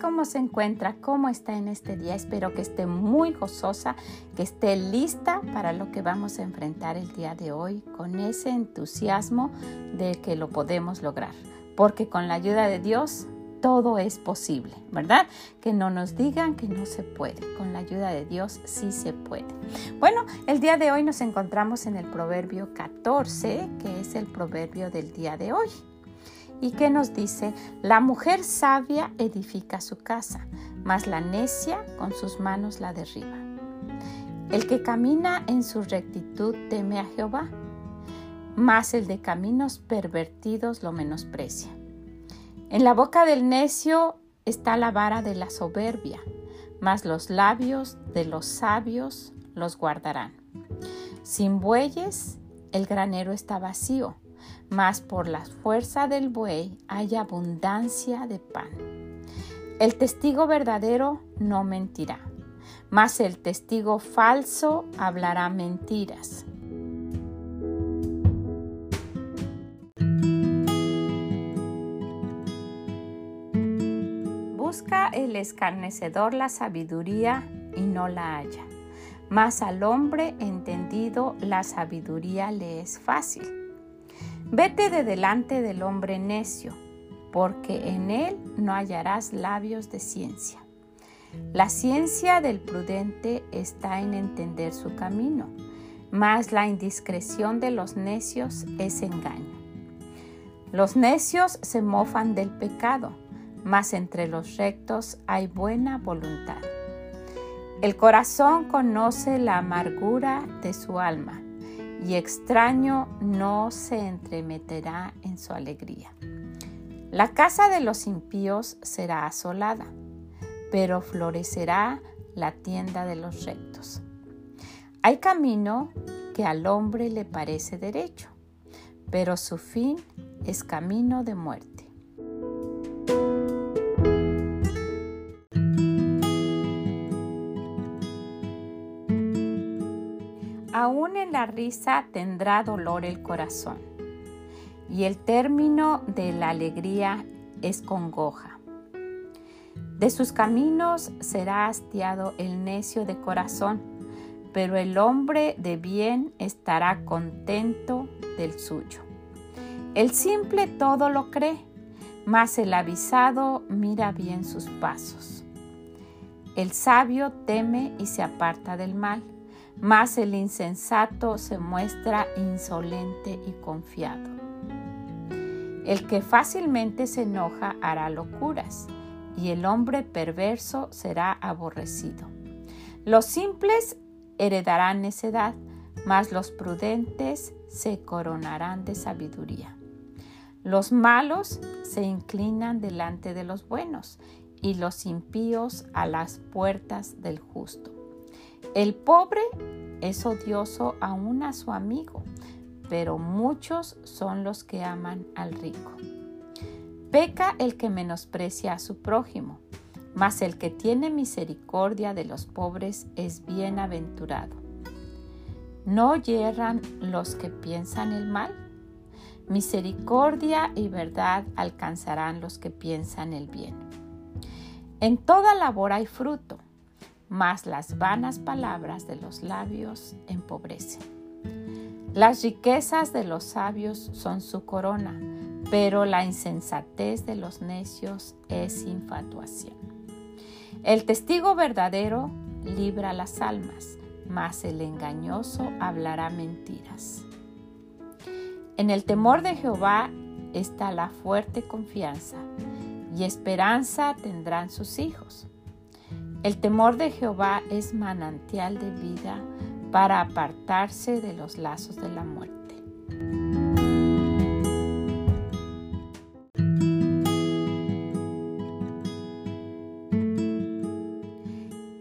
¿Cómo se encuentra? ¿Cómo está en este día? Espero que esté muy gozosa, que esté lista para lo que vamos a enfrentar el día de hoy con ese entusiasmo de que lo podemos lograr. Porque con la ayuda de Dios todo es posible, ¿verdad? Que no nos digan que no se puede. Con la ayuda de Dios sí se puede. Bueno, el día de hoy nos encontramos en el Proverbio 14, que es el proverbio del día de hoy y que nos dice, la mujer sabia edifica su casa, mas la necia con sus manos la derriba. El que camina en su rectitud teme a Jehová, mas el de caminos pervertidos lo menosprecia. En la boca del necio está la vara de la soberbia, mas los labios de los sabios los guardarán. Sin bueyes el granero está vacío mas por la fuerza del buey hay abundancia de pan. El testigo verdadero no mentirá, mas el testigo falso hablará mentiras. Busca el escarnecedor la sabiduría y no la halla, mas al hombre entendido la sabiduría le es fácil. Vete de delante del hombre necio, porque en él no hallarás labios de ciencia. La ciencia del prudente está en entender su camino, mas la indiscreción de los necios es engaño. Los necios se mofan del pecado, mas entre los rectos hay buena voluntad. El corazón conoce la amargura de su alma y extraño no se entremeterá en su alegría. La casa de los impíos será asolada, pero florecerá la tienda de los rectos. Hay camino que al hombre le parece derecho, pero su fin es camino de muerte. La risa tendrá dolor el corazón, y el término de la alegría es congoja. De sus caminos será hastiado el necio de corazón, pero el hombre de bien estará contento del suyo. El simple todo lo cree, mas el avisado mira bien sus pasos. El sabio teme y se aparta del mal mas el insensato se muestra insolente y confiado. El que fácilmente se enoja hará locuras, y el hombre perverso será aborrecido. Los simples heredarán necedad, mas los prudentes se coronarán de sabiduría. Los malos se inclinan delante de los buenos, y los impíos a las puertas del justo. El pobre es odioso aún a su amigo, pero muchos son los que aman al rico. Peca el que menosprecia a su prójimo, mas el que tiene misericordia de los pobres es bienaventurado. ¿No yerran los que piensan el mal? Misericordia y verdad alcanzarán los que piensan el bien. En toda labor hay fruto mas las vanas palabras de los labios empobrecen. Las riquezas de los sabios son su corona, pero la insensatez de los necios es infatuación. El testigo verdadero libra las almas, mas el engañoso hablará mentiras. En el temor de Jehová está la fuerte confianza, y esperanza tendrán sus hijos. El temor de Jehová es manantial de vida para apartarse de los lazos de la muerte.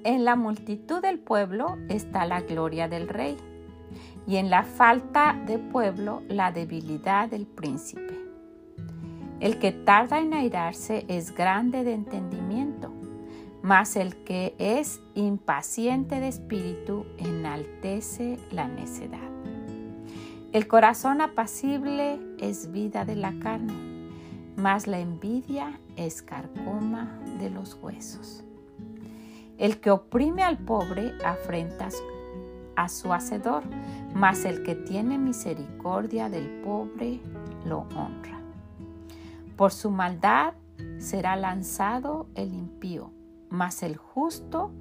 En la multitud del pueblo está la gloria del rey, y en la falta de pueblo la debilidad del príncipe. El que tarda en airarse es grande de entendimiento, mas el que es impaciente de espíritu enaltece la necedad. El corazón apacible es vida de la carne, mas la envidia es carcoma de los huesos. El que oprime al pobre afrenta a su hacedor, mas el que tiene misericordia del pobre lo honra. Por su maldad será lanzado el impío, mas el justo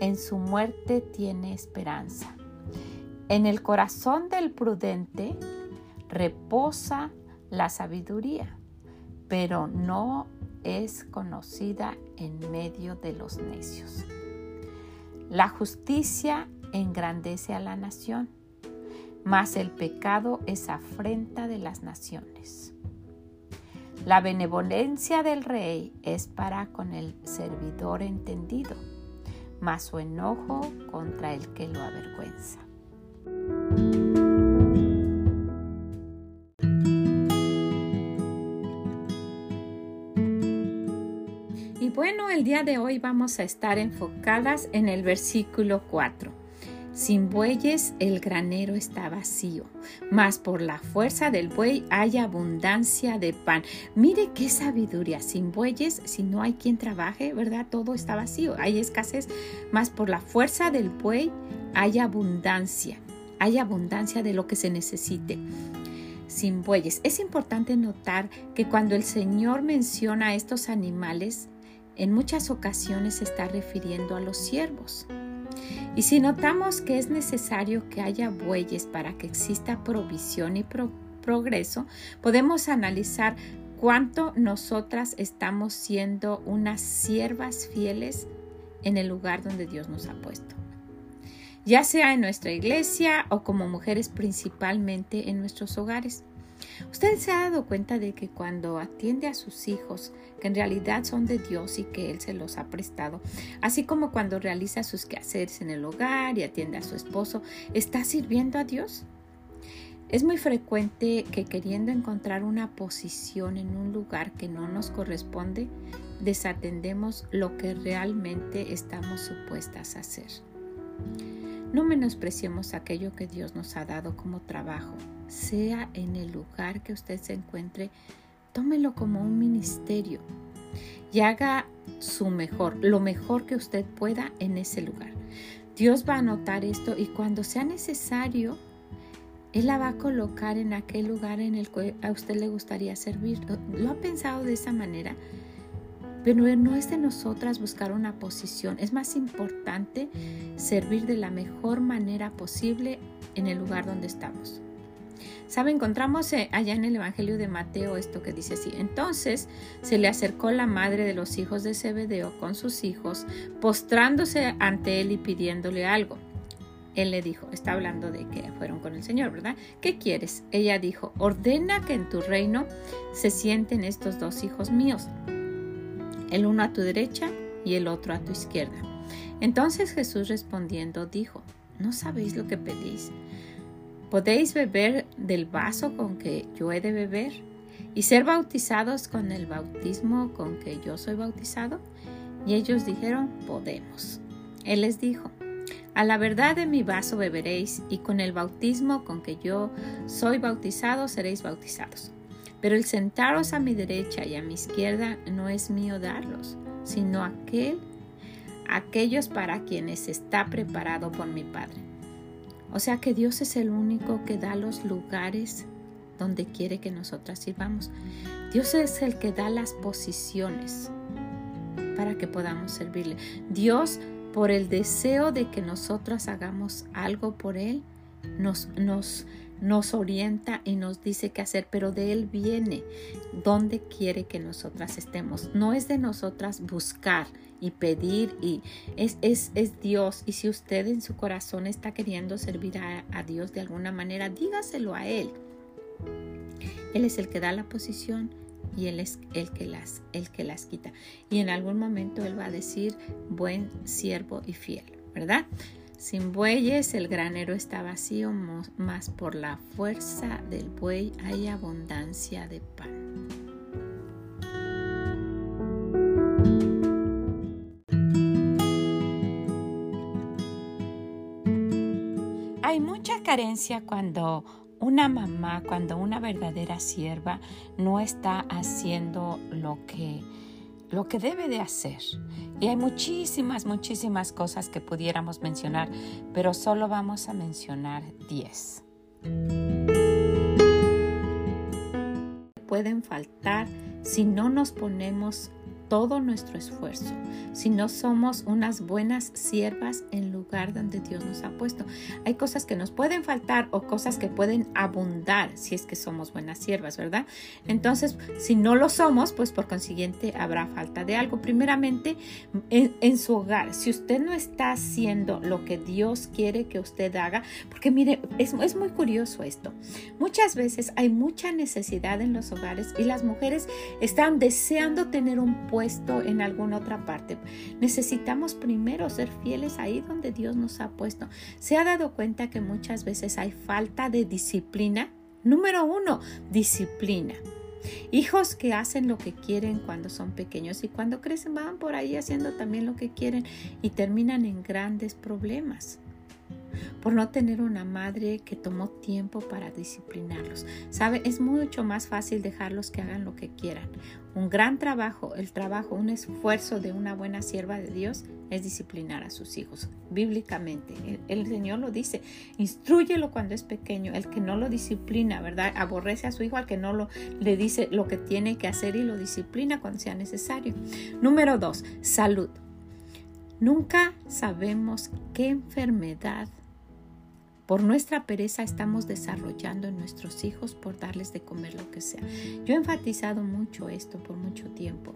en su muerte tiene esperanza. En el corazón del prudente reposa la sabiduría, pero no es conocida en medio de los necios. La justicia engrandece a la nación, mas el pecado es afrenta de las naciones. La benevolencia del rey es para con el servidor entendido, mas su enojo contra el que lo avergüenza. Y bueno, el día de hoy vamos a estar enfocadas en el versículo 4. Sin bueyes el granero está vacío, mas por la fuerza del buey hay abundancia de pan. Mire qué sabiduría. Sin bueyes, si no hay quien trabaje, ¿verdad? Todo está vacío, hay escasez, mas por la fuerza del buey hay abundancia. Hay abundancia de lo que se necesite sin bueyes. Es importante notar que cuando el Señor menciona a estos animales, en muchas ocasiones se está refiriendo a los siervos. Y si notamos que es necesario que haya bueyes para que exista provisión y progreso, podemos analizar cuánto nosotras estamos siendo unas siervas fieles en el lugar donde Dios nos ha puesto. Ya sea en nuestra iglesia o como mujeres principalmente en nuestros hogares. Usted se ha dado cuenta de que cuando atiende a sus hijos, que en realidad son de Dios y que Él se los ha prestado, así como cuando realiza sus quehaceres en el hogar y atiende a su esposo, ¿está sirviendo a Dios? Es muy frecuente que queriendo encontrar una posición en un lugar que no nos corresponde, desatendemos lo que realmente estamos supuestas a hacer. No menospreciemos aquello que Dios nos ha dado como trabajo, sea en el lugar que usted se encuentre, tómelo como un ministerio y haga su mejor, lo mejor que usted pueda en ese lugar. Dios va a notar esto y cuando sea necesario, Él la va a colocar en aquel lugar en el que a usted le gustaría servir. ¿Lo ha pensado de esa manera? Pero no es de nosotras buscar una posición, es más importante servir de la mejor manera posible en el lugar donde estamos. Sabe, encontramos eh, allá en el Evangelio de Mateo esto que dice así. Entonces se le acercó la madre de los hijos de Zebedeo con sus hijos, postrándose ante él y pidiéndole algo. Él le dijo, está hablando de que fueron con el Señor, ¿verdad? ¿Qué quieres? Ella dijo, ordena que en tu reino se sienten estos dos hijos míos el uno a tu derecha y el otro a tu izquierda. Entonces Jesús respondiendo dijo, ¿no sabéis lo que pedís? ¿Podéis beber del vaso con que yo he de beber y ser bautizados con el bautismo con que yo soy bautizado? Y ellos dijeron, podemos. Él les dijo, a la verdad de mi vaso beberéis y con el bautismo con que yo soy bautizado seréis bautizados pero el sentaros a mi derecha y a mi izquierda no es mío darlos, sino aquel, aquellos para quienes está preparado por mi Padre. O sea que Dios es el único que da los lugares donde quiere que nosotras sirvamos. Dios es el que da las posiciones para que podamos servirle. Dios, por el deseo de que nosotras hagamos algo por Él, nos, nos, nos orienta y nos dice qué hacer, pero de Él viene donde quiere que nosotras estemos. No es de nosotras buscar y pedir y es, es, es Dios. Y si usted en su corazón está queriendo servir a, a Dios de alguna manera, dígaselo a Él. Él es el que da la posición y Él es el que las, el que las quita. Y en algún momento Él va a decir, buen siervo y fiel. ¿verdad? Sin bueyes el granero está vacío, más por la fuerza del buey hay abundancia de pan. Hay mucha carencia cuando una mamá, cuando una verdadera sierva no está haciendo lo que lo que debe de hacer. Y hay muchísimas, muchísimas cosas que pudiéramos mencionar, pero solo vamos a mencionar 10. Pueden faltar si no nos ponemos todo nuestro esfuerzo, si no somos unas buenas siervas en lugar donde Dios nos ha puesto. Hay cosas que nos pueden faltar o cosas que pueden abundar si es que somos buenas siervas, ¿verdad? Entonces, si no lo somos, pues por consiguiente habrá falta de algo. Primeramente, en, su hogar, si usted no está haciendo lo que Dios quiere que usted haga, porque mire, es, es muy curioso esto. Muchas veces hay mucha necesidad en los hogares y las mujeres están deseando tener un puesto en alguna otra parte. Necesitamos primero ser fieles ahí donde Dios nos ha puesto. ¿Se ha dado cuenta que muchas veces hay falta de disciplina? Número uno, disciplina. Hijos que hacen lo que quieren cuando son pequeños y cuando crecen van por ahí haciendo también lo que quieren y terminan en grandes problemas por no tener una madre que tomó tiempo para disciplinarlos. Sabe, es mucho más fácil dejarlos que hagan lo que quieran. Un gran trabajo, el trabajo, un esfuerzo de una buena sierva de Dios es disciplinar a sus hijos, bíblicamente. El, Señor lo dice, instruyelo cuando es pequeño, el que no lo disciplina, ¿verdad? Aborrece a su hijo al que no lo, le dice lo que tiene que hacer y lo disciplina cuando sea necesario. Número dos, salud. Nunca sabemos qué enfermedad por nuestra pereza estamos desarrollando en nuestros hijos por darles de comer lo que sea. Yo he enfatizado mucho esto por mucho tiempo.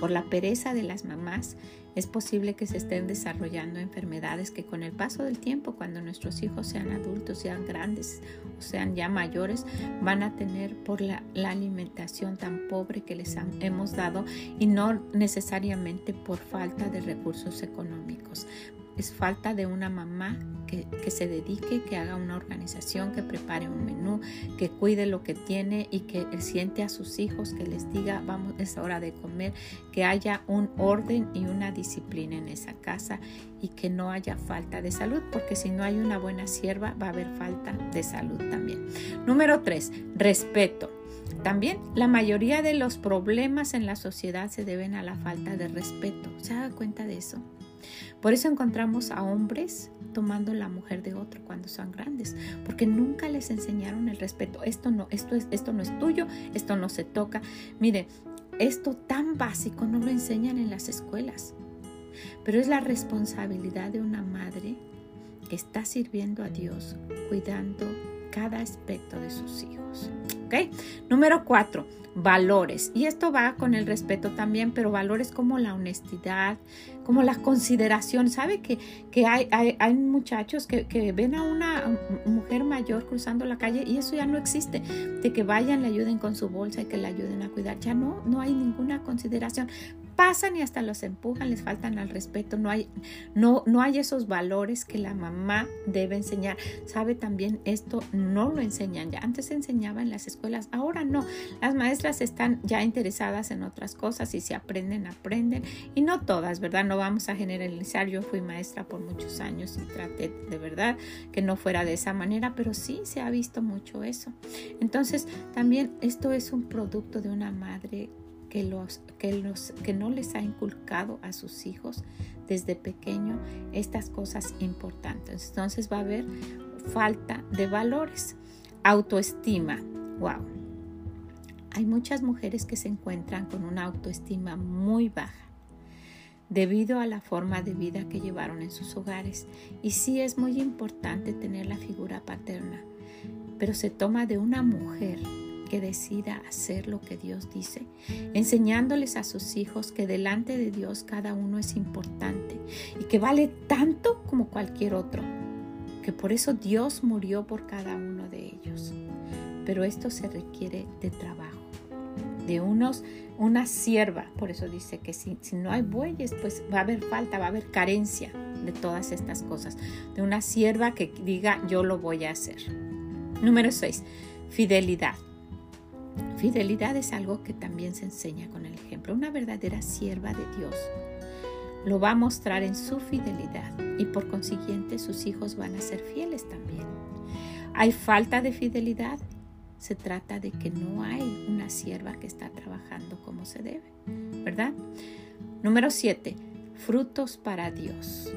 Por la pereza de las mamás es posible que se estén desarrollando enfermedades que con el paso del tiempo, cuando nuestros hijos sean adultos, sean grandes o sean ya mayores, van a tener por la, alimentación tan pobre que les hemos dado y no necesariamente por falta de recursos económicos es falta de una mamá que, se dedique, que haga una organización, que prepare un menú, que cuide lo que tiene y que siente a sus hijos, que les diga, vamos, es hora de comer, que haya un orden y una disciplina en esa casa y que no haya falta de salud, porque si no hay una buena sierva va a haber falta de salud también. Número tres, respeto. También la mayoría de los problemas en la sociedad se deben a la falta de respeto. ¿Se da cuenta de eso? Por eso encontramos a hombres tomando la mujer de otro cuando son grandes, porque nunca les enseñaron el respeto. Esto no, esto es, esto no es tuyo, esto no se toca. Mire, esto tan básico no lo enseñan en las escuelas, pero es la responsabilidad de una madre que está sirviendo a Dios, cuidando cada aspecto de sus hijos. ¿Ok? Número cuatro, valores. Y esto va con el respeto también, pero valores como la honestidad, como la consideración. ¿Sabe que, que hay, hay, muchachos que, que, ven a una mujer mayor cruzando la calle y eso ya no existe? De que vayan, le ayuden con su bolsa y que le ayuden a cuidar. Ya no, no hay ninguna consideración pasan y hasta los empujan, les faltan al respeto, no hay, no, no hay esos valores que la mamá debe enseñar. Sabe también esto no lo enseñan ya. Antes se enseñaba en las escuelas, ahora no. Las maestras están ya interesadas en otras cosas y si aprenden, aprenden. Y no todas, ¿verdad? No vamos a generalizar. Yo fui maestra por muchos años y traté de verdad que no fuera de esa manera, pero sí se ha visto mucho eso. Entonces, también esto es un producto de una madre que, los, que, los, que no les ha inculcado a sus hijos desde pequeño estas cosas importantes. Entonces va a haber falta de valores. Autoestima. Wow. Hay muchas mujeres que se encuentran con una autoestima muy baja debido a la forma de vida que llevaron en sus hogares. Y sí es muy importante tener la figura paterna, pero se toma de una mujer que decida hacer lo que Dios dice, enseñándoles a sus hijos que delante de Dios cada uno es importante y que vale tanto como cualquier otro, que por eso Dios murió por cada uno de ellos. Pero esto se requiere de trabajo. de unos, una sierva, por eso dice que si, si no hay bueyes, pues va a haber falta, va a haber carencia de todas estas cosas, de una sierva que diga yo lo voy a hacer. Número 6, fidelidad. Fidelidad es algo que también se enseña con el ejemplo. Una verdadera sierva de Dios lo va a mostrar en su fidelidad y por consiguiente sus hijos van a ser fieles también. Hay falta de fidelidad, se trata de que no hay una sierva que está trabajando como se debe, ¿verdad? Número 7. Frutos para Dios.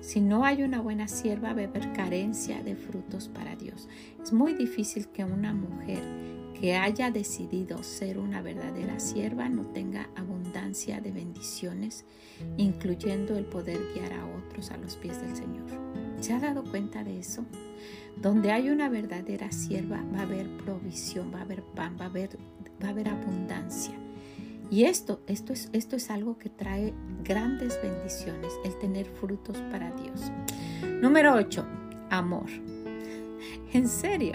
Si no hay una buena sierva, va a haber carencia de frutos para Dios. Es muy difícil que una mujer que haya decidido ser una verdadera sierva no tenga abundancia de bendiciones, incluyendo el poder guiar a otros a los pies del Señor. ¿Se ha dado cuenta de eso? Donde hay una verdadera sierva va a haber provisión, va a haber pan, va a haber, va a haber abundancia. Y esto, esto es, esto es algo que trae grandes bendiciones, el tener frutos para Dios. Número 8, amor. En serio,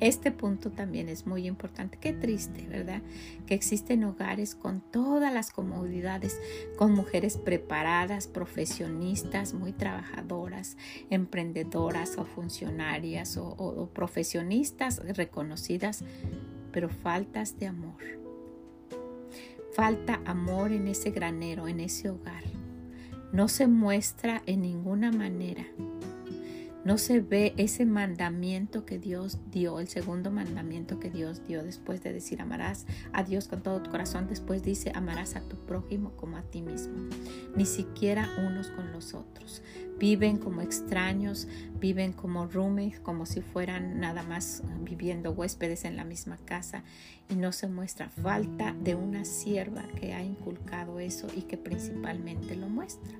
este punto también es muy importante. Qué triste, ¿verdad? Que existen hogares con todas las comodidades, con mujeres preparadas, profesionistas, muy trabajadoras, emprendedoras o funcionarias o, profesionistas reconocidas, pero faltas de amor. Falta amor en ese granero, en ese hogar. No se muestra en ninguna manera no se ve ese mandamiento que Dios dio, el segundo mandamiento que Dios dio después de decir amarás a Dios con todo tu corazón, después dice amarás a tu prójimo como a ti mismo, ni siquiera unos con los otros. Viven como extraños, viven como roommates, como si fueran nada más viviendo huéspedes en la misma casa y no se muestra falta de una sierva que ha inculcado eso y que principalmente lo muestra.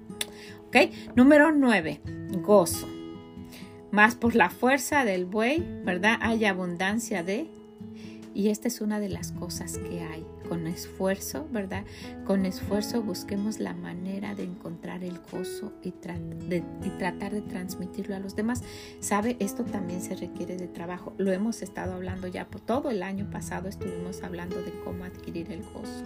¿Ok? Número 9, gozo más por la fuerza del buey, ¿verdad? Hay abundancia de... Y esta es una de las cosas que hay con esfuerzo, ¿verdad? Con esfuerzo busquemos la manera de encontrar el gozo y, tratar de transmitirlo a los demás. ¿Sabe? Esto también se requiere de trabajo. Lo hemos estado hablando ya por todo el año pasado, estuvimos hablando de cómo adquirir el gozo.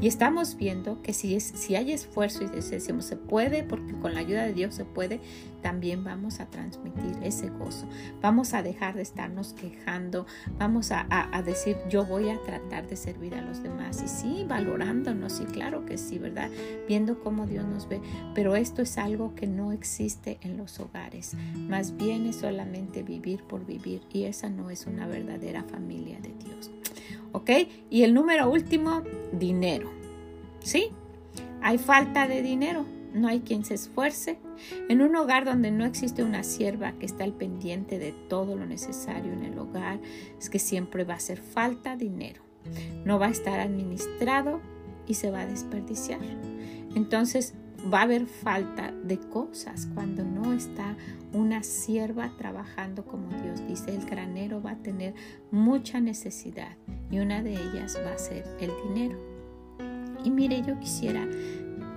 Y estamos viendo que si, es, si hay esfuerzo y decimos se puede, porque con la ayuda de Dios se puede, también vamos a transmitir ese gozo. Vamos a dejar de estarnos quejando, vamos a, a decir yo voy a tratar de servir a los demás. Y sí, valorándonos, y claro que sí, ¿verdad? Viendo cómo Dios nos ve. Pero esto es algo que no existe en los hogares. Más bien es solamente vivir por vivir. Y esa no es una verdadera familia de Dios. ¿Ok? Y el número último, dinero. ¿Sí? Hay falta de dinero. No hay quien se esfuerce. En un hogar donde no existe una sierva que está al pendiente de todo lo necesario en el hogar, es que siempre va a hacer falta dinero no va a estar administrado y se va a desperdiciar. Entonces va a haber falta de cosas cuando no está una sierva trabajando como Dios dice. El granero va a tener mucha necesidad y una de ellas va a ser el dinero. Y mire, yo quisiera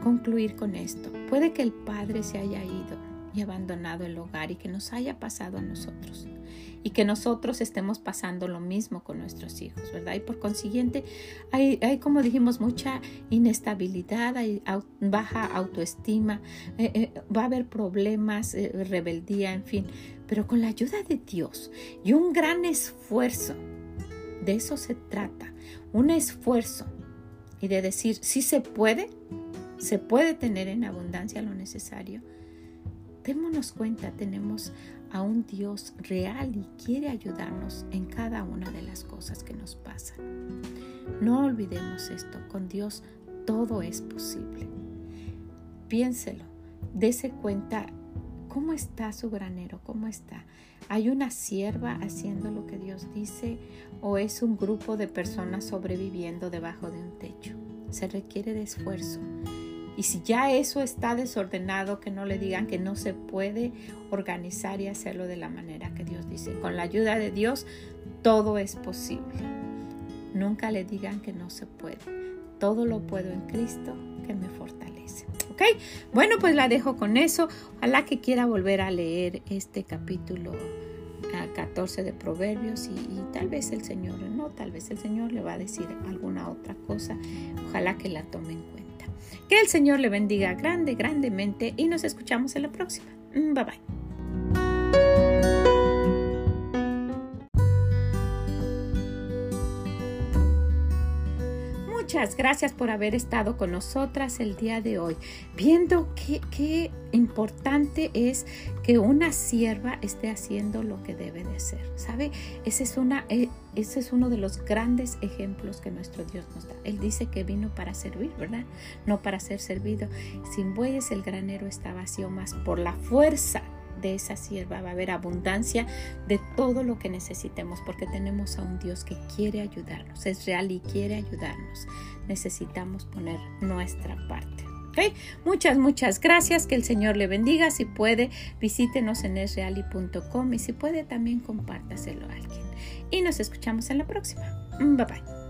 concluir con esto. Puede que el padre se haya ido y abandonado el hogar y que nos haya pasado a nosotros y que nosotros estemos pasando lo mismo con nuestros hijos, ¿verdad? Y por consiguiente hay, como dijimos, mucha inestabilidad, hay baja autoestima, eh, eh, va a haber problemas, eh, rebeldía, en fin, pero con la ayuda de Dios y un gran esfuerzo, de eso se trata, un esfuerzo y de decir, si se puede, se puede tener en abundancia lo necesario. Démonos cuenta, tenemos a un Dios real y quiere ayudarnos en cada una de las cosas que nos pasan. No olvidemos esto, con Dios todo es posible. Piénselo, dése cuenta cómo está su granero, cómo está. ¿Hay una sierva haciendo lo que Dios dice o es un grupo de personas sobreviviendo debajo de un techo? Se requiere de esfuerzo y si ya eso está desordenado, que no le digan que no se puede organizar y hacerlo de la manera que Dios dice. Con la ayuda de Dios, todo es posible. Nunca le digan que no se puede. Todo lo puedo en Cristo que me fortalece. ¿Ok? Bueno, pues la dejo con eso. Ojalá que quiera volver a leer este capítulo 14 de Proverbios y, tal vez el Señor, no, tal vez el Señor le va a decir alguna otra cosa. Ojalá que la tome en cuenta. Que el Señor le bendiga grande, grandemente y nos escuchamos en la próxima. Mm, bye bye. Gracias por haber estado con nosotras el día de hoy, viendo qué, qué importante es que una sierva esté haciendo lo que debe de hacer. ¿Sabe? Ese es, una, eh, ese es uno de los grandes ejemplos que nuestro Dios nos da. Él dice que vino para servir, ¿verdad? No para ser servido. Sin bueyes el granero está vacío, más por la fuerza de esa sierva va a haber abundancia de todo lo que necesitemos porque tenemos a un Dios que quiere ayudarnos, es real y quiere ayudarnos. Necesitamos poner nuestra parte. ¿Okay? Muchas, muchas gracias. Que el Señor le bendiga. Si puede, visítenos en esreali.com y si puede, también compártaselo a alguien. Y nos escuchamos en la próxima. Bye bye.